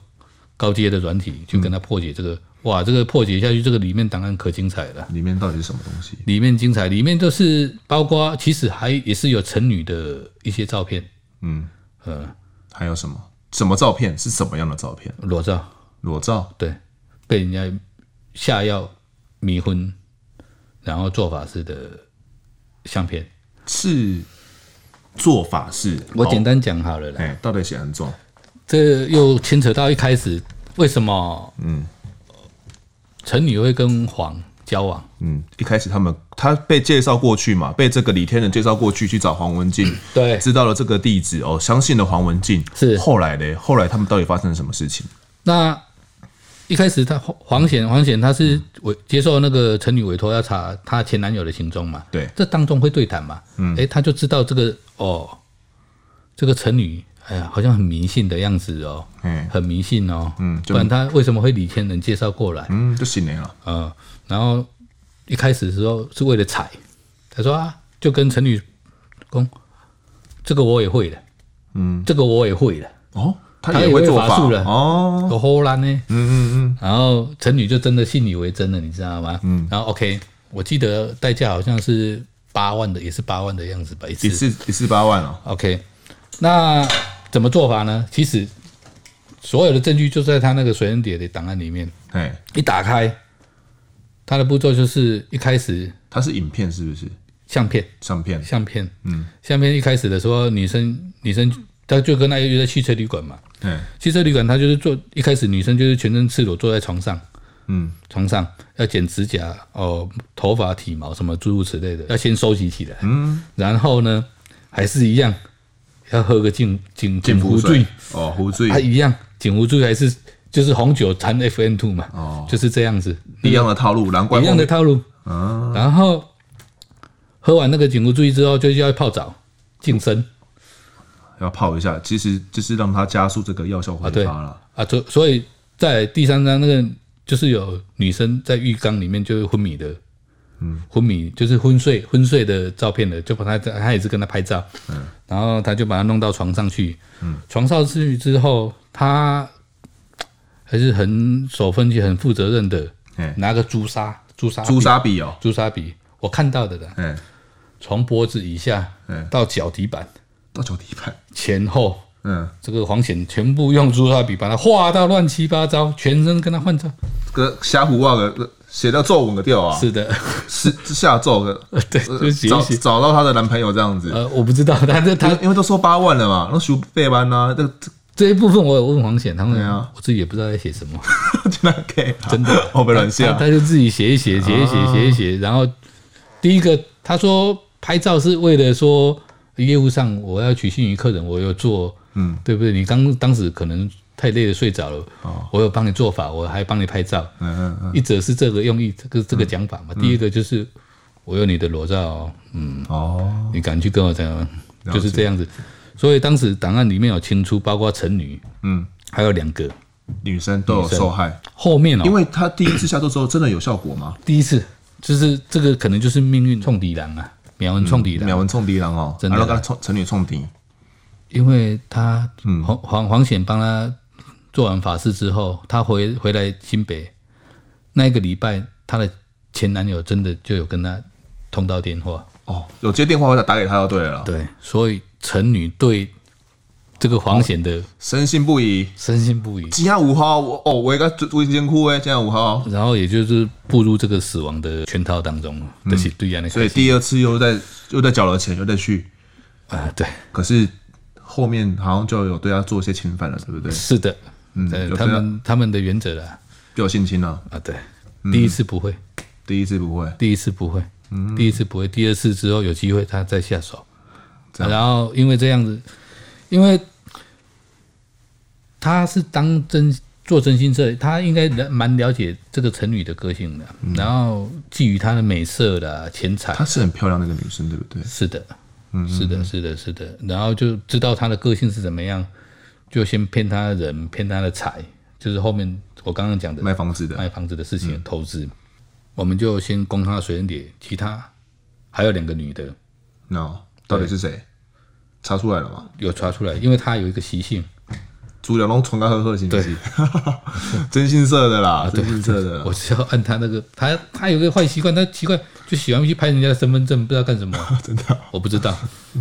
高阶的软体去跟他破解这个。嗯、哇，这个破解下去，这个里面档案可精彩了。里面到底是什么东西？里面精彩，里面就是包括其实还也是有成女的一些照片。嗯呃，还有什么？什么照片？是什么样的照片？裸照。裸照。对，被人家下药迷昏，然后做法式的相片是。做法事，我简单讲好了啦。哎，到底写很重？这又牵扯到一开始为什么？嗯，陈女会跟黄交往？嗯，一开始他们他被介绍过去嘛，被这个李天仁介绍过去去找黄文静，对，知道了这个地址哦，相信了黄文静。是后来呢？后来他们到底发生了什么事情？那一开始他黄显黄显他是委接受那个陈女委托要查他前男友的行踪嘛？对，这当中会对谈嘛？嗯，哎，他就知道这个。哦，这个陈女，哎呀，好像很迷信的样子哦，嗯，很迷信哦，嗯，不然他为什么会李天仁介绍过来？嗯，就信了，啊、嗯，然后一开始的时候是为了财，他说啊，就跟陈女公，这个我也会的，嗯，这个我也会的，哦，他也会做法术了，哦，有后来呢，嗯嗯嗯，然后陈女就真的信以为真了，你知道吗？嗯，然后 OK，我记得代价好像是。八万的也是八万的样子吧，一次也是也是八万哦。OK，那怎么做法呢？其实所有的证据就在他那个随身碟的档案里面。哎，一打开，他的步骤就是一开始，它是影片是不是？相片，相片，相片，嗯，相片一开始的时候，女生女生她就跟那个约在汽车旅馆嘛，对，汽车旅馆她就是坐一开始女生就是全身赤裸坐在床上，嗯，床上要剪指甲哦，头发体毛什么诸如此类的，要先收集起来，嗯，然后呢，还是一样要喝个净净净湖醉哦，湖醉，它一样。净湖醉还是就是红酒掺 FN two 嘛，哦，就是这样子，一样的套路，难怪一样的套路，啊，然后。喝完那个紧箍注意之后，就要泡澡净身，要泡一下，其实就是让它加速这个药效挥发了啊。所、啊、所以在第三章那个就是有女生在浴缸里面就是昏迷的，嗯，昏迷就是昏睡昏睡的照片的，就把他他也是跟他拍照，嗯，然后他就把他弄到床上去，嗯，床上去之后，他还是很守分寸、很负责任的，拿个朱砂朱砂朱砂笔哦，朱砂笔，我看到的的，从脖子以下，到脚底板，到脚底板。前后，嗯，这个黄显全部用朱砂笔把它画到乱七八糟，全身跟他换照，个瞎胡画个写到皱纹的掉啊，是的，是下皱的，对，就写找找到她的男朋友这样子，呃，我不知道，他这他因为都收八万了嘛，那学费班呐，这这一部分我有问黄显，他们啊，我自己也不知道在写什么，真的可以，真的，我不乱写，他就自己写一写，写一写，写一写，然后第一个他说。拍照是为了说业务上我要取信于客人，我有做，嗯，对不对？你刚当时可能太累了睡着了，哦，我有帮你做法，我还帮你拍照，嗯嗯嗯，一则是这个用意，这个这个讲法嘛。第一个就是我有你的裸照，嗯，哦，你敢去跟我讲，就是这样子。所以当时档案里面有清出，包括陈女，嗯，还有两个。女生都有受害。后面哦，因为他第一次下毒之后真的有效果吗？第一次。就是这个可能就是命运冲敌狼啊。秒文冲敌狼，秒文冲敌狼哦，真的，然后跟陈女冲敌，因为他黄黄黄显帮他做完法事之后，她回回来新北那一个礼拜，她的前男友真的就有跟她通到电话。哦，有接电话或者打给她就对了，对，所以陈女对这个黄显的深信不疑，深信不疑。今天五号，我哦，我一个住一间哭哎，今天五号，然后也就是步入这个死亡的圈套当中，这是对呀，所以第二次又在又在缴了钱，又在去啊，对。可是后面好像就有对他做一些侵犯了，对不对？是的，嗯，他们他们的原则了，有性侵了啊，对。第一次不会，第一次不会，第一次不会，第一次不会，第二次之后有机会他再下手，然后因为这样子。因为他是当真做真心社，他应该蛮了解这个陈女的个性的。嗯、然后觊觎她的美色的钱财，她是很漂亮那个女生，对不对？是的，嗯，是的，是的，是的。然后就知道她的个性是怎么样，就先骗他的人，骗他的财，就是后面我刚刚讲的卖房子的、卖房子的事情的投资。嗯、我们就先攻他的水人碟，其他还有两个女的，那、no, 到底是谁？查出来了吗？有查出来，因为他有一个习性，主角龙从他喝喝行不行？征信社的啦，征信社的。我只要按他那个，他他有个坏习惯，他奇怪就喜欢去拍人家的身份证，不知道干什么。真的，我不知道。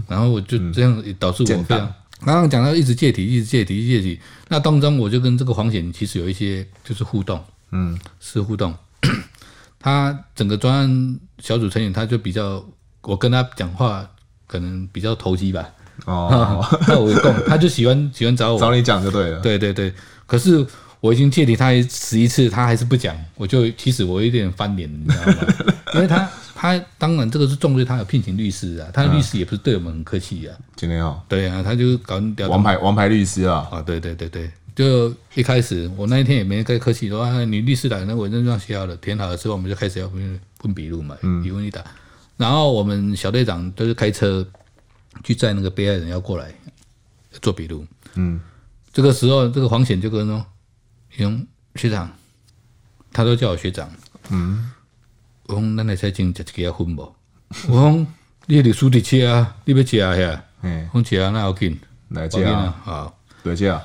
然后我就这样导致我非常刚刚讲到一直借题，一直借题，一直借题。那当中我就跟这个黄显其实有一些就是互动，嗯，是互动。他整个专案小组成员，他就比较，我跟他讲话可能比较投机吧。哦，那我有空，他就喜欢喜欢找我找你讲就对了。对对对，可是我已经借题他十一次，他还是不讲，我就其实我有点翻脸，你知道吗？因为他他当然这个是重罪，他有聘请律师啊，他的律师也不是对我们很客气啊。今天哦。对啊，他就搞王牌王牌律师啊。啊，对对对对，就一开始我那一天也没太客气，说啊，你律师来，那我认账写好了，填好了之后，我们就开始要问问笔录嘛，一问一答。然后我们小队长都是开车。去载那个被害人要过来做笔录，嗯，这个时候这个黄显就跟说：“用学长，他都叫我学长，嗯，我讲咱来再进这个要分不？我讲你律师的车啊，你要吃呀？嗯，我吃啊，那要紧。来吃啊，好，对吃啊，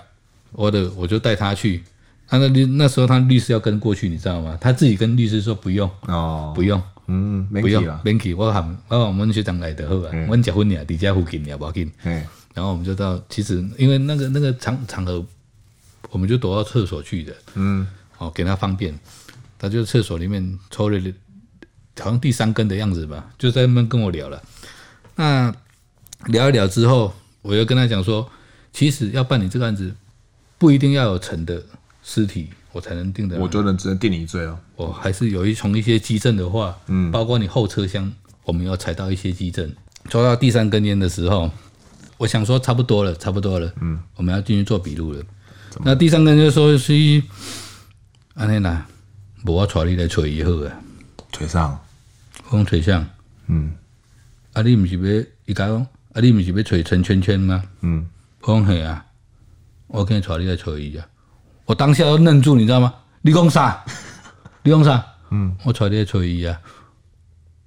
我的我就带他去，他那律那时候他律师要跟过去，你知道吗？他自己跟律师说不用哦，不用。”嗯，不用，免去，我喊我喊我们学长来的好啊，我们结婚了，离家附近了，不要紧。然后我们就到，其实因为那个那个场场合，我们就躲到厕所去的。嗯，哦，给他方便，他就厕所里面抽了好像第三根的样子吧，就在那边跟我聊了。那聊一聊之后，我又跟他讲说，其实要办理这个案子，不一定要有陈的尸体，我才能定的。我就能只能定你罪哦。我还是有一从一些基证的话，嗯，包括你后车厢，我们要采到一些基证。抽到第三根烟的时候，我想说差不多了，差不多了，嗯，我们要进去做笔录了。那第三根就说是，安尼啦，无我带你来找以后啊，吹上，讲找上，嗯，啊你毋是要伊甲讲，啊你毋是要找陈圈圈吗？嗯，我讲嘿啊，我跟你带你来找伊啊，我当下都愣住，你知道吗？你讲啥？你讲啥？嗯，我带你来找伊啊。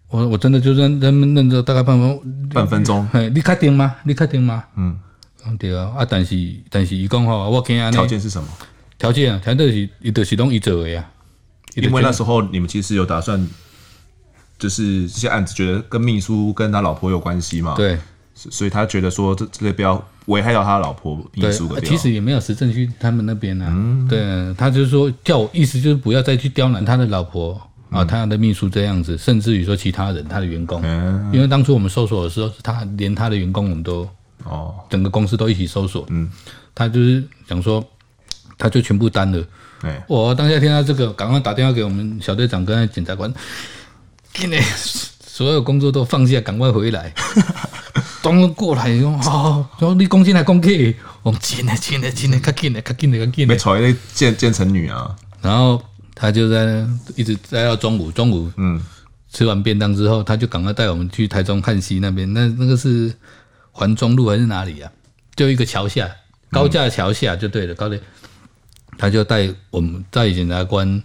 我我真的就认认认着大概半分半分钟。嘿，你确定吗？你确定吗？嗯，对啊。啊，但是但是伊讲吼，我听啊。条件是什么？条件啊，条件是伊就是拢伊做的呀。因为那时候你们其实有打算，就是这些案子，觉得跟秘书跟他老婆有关系嘛。对。所以他觉得说这这个不要危害到他老婆秘书的。其实也没有实证去他们那边啊。嗯。对，他就是说叫我意思就是不要再去刁难他的老婆。啊，他的秘书这样子，甚至于说其他人，他的员工，嗯、因为当初我们搜索的时候，是他连他的员工我们都，哦，整个公司都一起搜索，嗯，他就是想说，他就全部担了，哎，我当下听到这个，赶快打电话给我们小队长跟检察官，今天所有工作都放下，赶快回来，东过来说，哦，说你恭喜来恭喜，我们进来进来进来，赶紧的赶紧的赶紧的，没错，那建建成女啊，然后。他就在一直待到中午，中午嗯，吃完便当之后，他就赶快带我们去台中汉溪那边。那那个是环中路还是哪里呀、啊？就一个桥下，高架桥下就对了。高铁，他就带我们在检察官、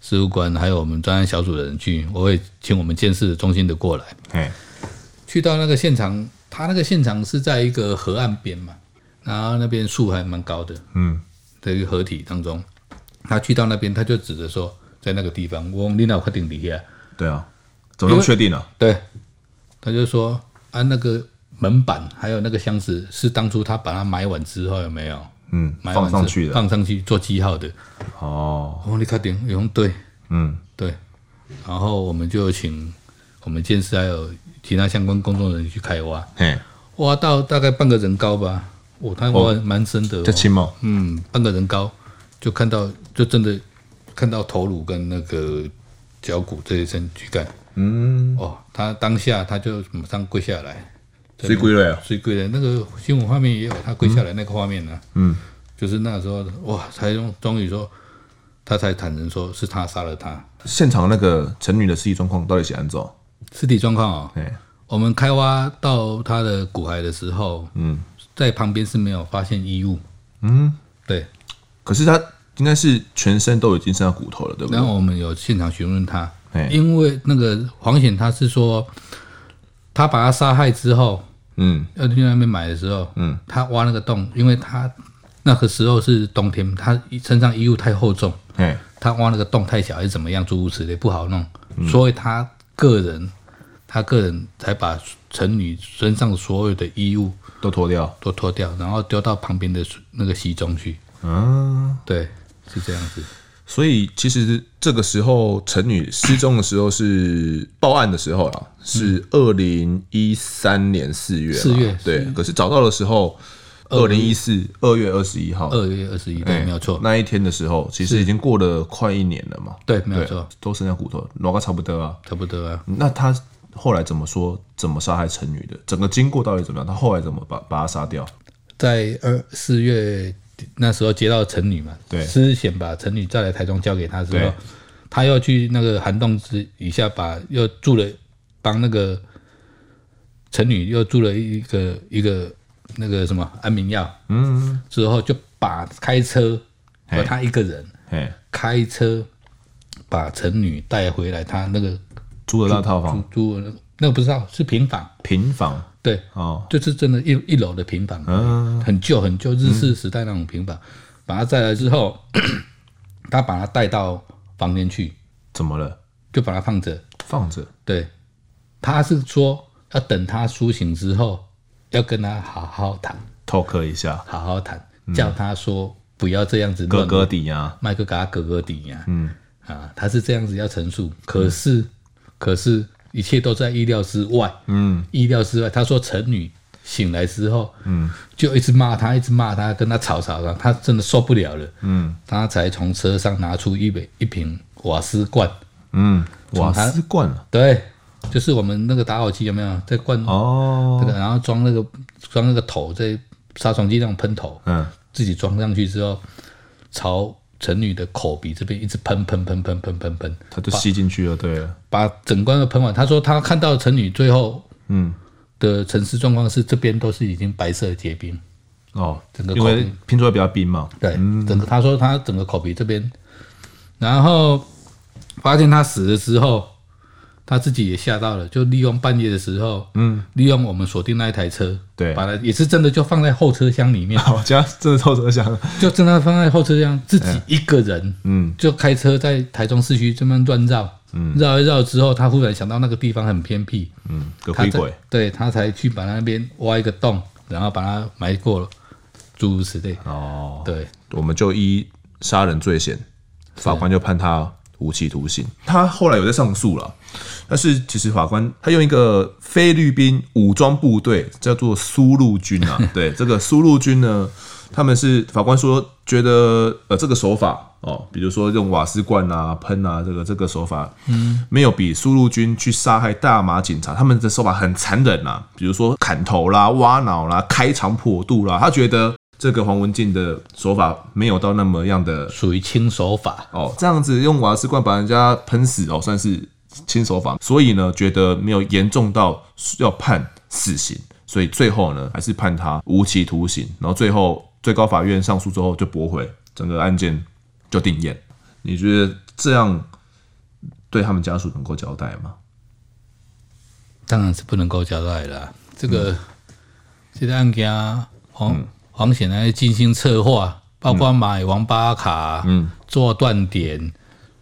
事务官，还有我们专案小组的人去。我会请我们鉴识中心的过来。哎，去到那个现场，他那个现场是在一个河岸边嘛，然后那边树还蛮高的，嗯，在一个河体当中。他去到那边，他就指着说，在那个地方，我领导快定底下。对啊，怎么能确定呢？对，他就说啊，那个门板还有那个箱子是当初他把它埋完之后有没有？嗯，放上去的，放上去做记号的。哦，我你确定？用对，嗯。对。然后我们就请我们建设还有其他相关工作人员去开挖，嘿，挖到大概半个人高吧，我他挖蛮深的，这轻吗？嗯，半个人高。就看到，就真的看到头颅跟那个脚骨这一层躯干。嗯，哦，他当下他就马上跪下来，谁跪了呀？谁跪了？那个新闻画面也有他跪下来那个画面呢、啊。嗯，就是那时候哇，才终终于说，他才坦诚说是他杀了他。现场那个陈女的尸体状况到底是怎样？尸体状况啊，我们开挖到他的骨骸的时候，嗯，在旁边是没有发现衣物。嗯，对，可是他。应该是全身都已经剩下骨头了，对不对？然后我们有现场询问他，因为那个黄显他是说，他把他杀害之后，嗯，要去那边买的时候，嗯，他挖那个洞，因为他那个时候是冬天，他身上衣物太厚重，哎，他挖那个洞太小还是怎么样，诸如此类不好弄，所以他个人，他个人才把陈女身上所有的衣物都脱掉，都脱掉，然后丢到旁边的那个溪中去，嗯，对。是这样子，所以其实这个时候陈女失踪的时候是报案的时候了，是二零一三年四月。四月对，可是找到的时候，二零一四二月二十一号。二月二十一，对，没有错。那一天的时候，其实已经过了快一年了嘛。对，没有错，都剩下骨头，哪个差不多啊？差不多啊。那他后来怎么说？怎么杀害陈女的？整个经过到底怎么样？他后来怎么把把他杀掉？在二四月。那时候接到陈女嘛，对，思贤把陈女叫来台中交给他之后，他又去那个涵洞之以下把又住了帮那个陈女又住了一个一个那个什么安眠药，嗯，之后就把开车和他一个人，开车把陈女带回来，他那个租的那套房，租的那个不知道是平房，平房。对，哦，就是真的一，一一楼的平房，嗯，很旧很旧，日式时代那种平房，嗯、把它带来之后，他把它带到房间去，怎么了？就把它放着，放着。对，他是说要等他苏醒之后，要跟他好好谈，talk 一下，好好谈，叫他说不要这样子，哥哥底呀，麦克给他哥哥底呀，嗯，啊，他是这样子要陈述，可是。可是，一切都在意料之外。嗯，意料之外。他说，陈女醒来之后，嗯，就一直骂他，一直骂他，跟他吵吵吵，他真的受不了了。嗯，他才从车上拿出一杯一瓶瓦斯罐。嗯，瓦斯罐。对，就是我们那个打火机有没有在罐？哦，这个，然后装那个装那个头，在杀虫剂那种喷头。嗯，自己装上去之后，朝。陈女的口鼻这边一直喷喷喷喷喷喷喷，他就吸进去了，对了，把整罐都喷完。他说他看到陈女最后，嗯，的沉尸状况是这边都是已经白色的结冰，哦，整个因为拼出来比较冰嘛，对，整个他说他整个口鼻这边，然后发现他死了之后。他自己也吓到了，就利用半夜的时候，嗯，利用我们锁定那一台车，对，把它也是真的就放在后车厢里面，好家真的后车厢，就真的放在后车厢，自己一个人，嗯，就开车在台中市区这么乱绕，嗯，绕一绕之后，他忽然想到那个地方很偏僻，嗯，个鬼鬼，对，他才去把那边挖一个洞，然后把它埋过了，诸如此类，哦，对，我们就依杀人罪嫌，法官就判他无期徒刑，他后来有在上诉了。但是其实法官他用一个菲律宾武装部队叫做苏陆军啊，对这个苏陆军呢，他们是法官说觉得呃这个手法哦，比如说用瓦斯罐啊喷啊这个这个手法，嗯，没有比苏陆军去杀害大马警察他们的手法很残忍啊，比如说砍头啦、挖脑啦、开肠破肚啦，他觉得这个黄文进的手法没有到那么样的属于轻手法哦，这样子用瓦斯罐把人家喷死哦，算是。轻手法，所以呢，觉得没有严重到要判死刑，所以最后呢，还是判他无期徒刑。然后最后最高法院上诉之后就驳回，整个案件就定谳。你觉得这样对他们家属能够交代吗？当然是不能够交代了。这个、嗯、这个案件黄黄显来精心策划，包括买王八卡，嗯，做断点，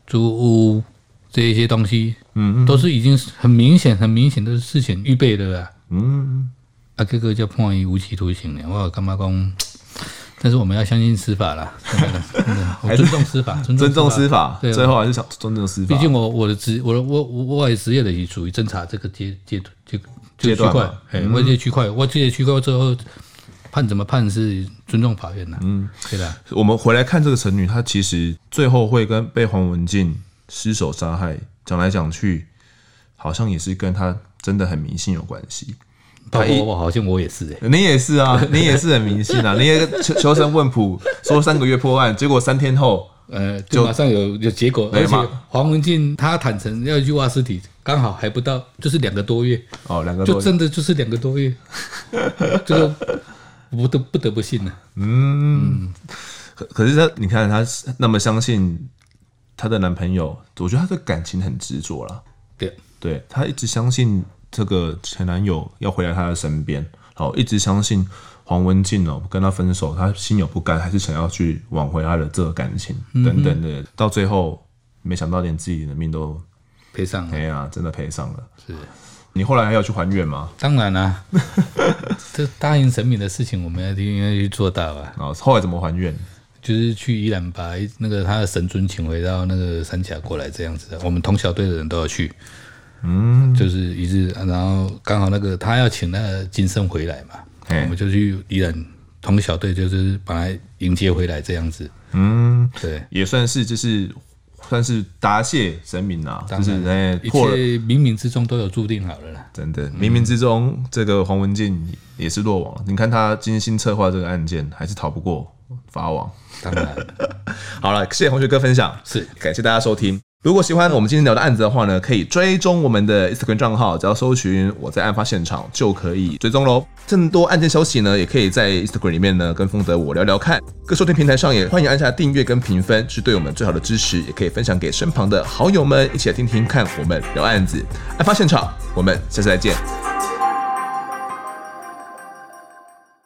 租屋。这一些东西，嗯，都是已经很明显、很明显的事情预备的了，嗯，啊，这个叫判以无期徒刑的，我干嘛讲？但是我们要相信司法啦，我 尊重司法，尊重司法，对，最后还是想尊重司法。毕竟我我的职，我的我我我也职业的也属于侦查这个阶阶阶阶段，哎，我这些区块，我这些区块最后判怎么判是尊重法院的，嗯，对的。我们回来看这个陈女，她其实最后会跟被黄文进。失手杀害，讲来讲去，好像也是跟他真的很迷信有关系。我我好像我也是哎、欸，你也是啊，你也是很迷信啊。你也求求神问卜，说三个月破案，结果三天后，呃，就马上有有结果。而且黄文静他坦诚要去挖尸体，刚好还不到，就是两个多月。哦，两个多月，就真的就是两个多月，就不得不得不信了。嗯，可可是他，你看他那么相信。她的男朋友，我觉得她的感情很执着了。对，对她一直相信这个前男友要回来她的身边，好，一直相信黄文静哦跟她分手，她心有不甘，还是想要去挽回她的这个感情等等的。嗯、到最后，没想到连自己的命都赔上了。哎呀，真的赔上了。是你后来还要去还愿吗？当然啦、啊，这答应神明的事情，我们要应该去做到啊。啊，后来怎么还愿？就是去宜兰把那个他的神尊请回到那个三峡过来这样子的，我们同小队的人都要去，嗯，就是一日，然后刚好那个他要请那个金圣回来嘛，我们就去宜兰同小队就是把他迎接回来这样子，嗯，对，也算是就是算是答谢神明啊，就是哎一切冥冥之中都有注定好了啦，真的冥冥之中这个黄文静也是落网。了，你看他精心策划这个案件还是逃不过法网。当然，好了，谢谢同学哥分享，是。感谢大家收听。如果喜欢我们今天聊的案子的话呢，可以追踪我们的 Instagram 账号，只要搜寻我在案发现场就可以追踪喽。更多案件消息呢，也可以在 Instagram 里面呢跟风德我聊聊看。各收听平台上也欢迎按下订阅跟评分，是对我们最好的支持。也可以分享给身旁的好友们，一起来听听看我们聊案子。案发现场，我们下次再见。